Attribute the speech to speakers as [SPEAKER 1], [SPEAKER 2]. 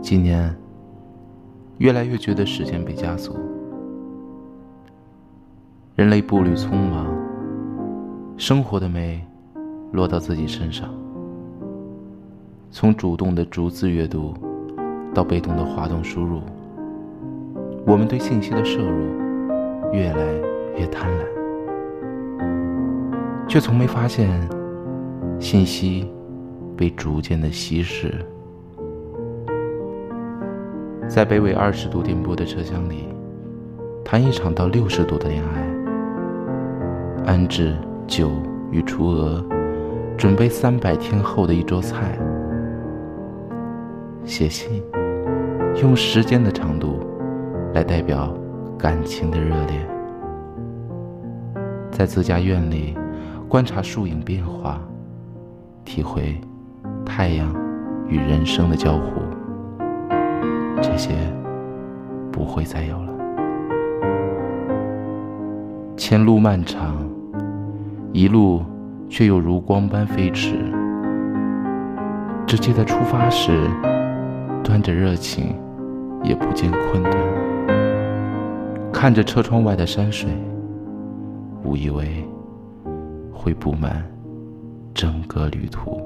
[SPEAKER 1] 今年，越来越觉得时间被加速，人类步履匆忙，生活的美落到自己身上。从主动的逐字阅读，到被动的滑动输入，我们对信息的摄入越来越贪婪，却从没发现信息被逐渐的稀释。在北纬二十度颠簸的车厢里，谈一场到六十度的恋爱，安置酒与雏鹅，准备三百天后的一桌菜。写信，用时间的长度来代表感情的热烈。在自家院里观察树影变化，体会太阳与人生的交互。这些不会再有了。前路漫长，一路却又如光般飞驰。只记得出发时，端着热情，也不见困顿。看着车窗外的山水，误以为会布满整个旅途。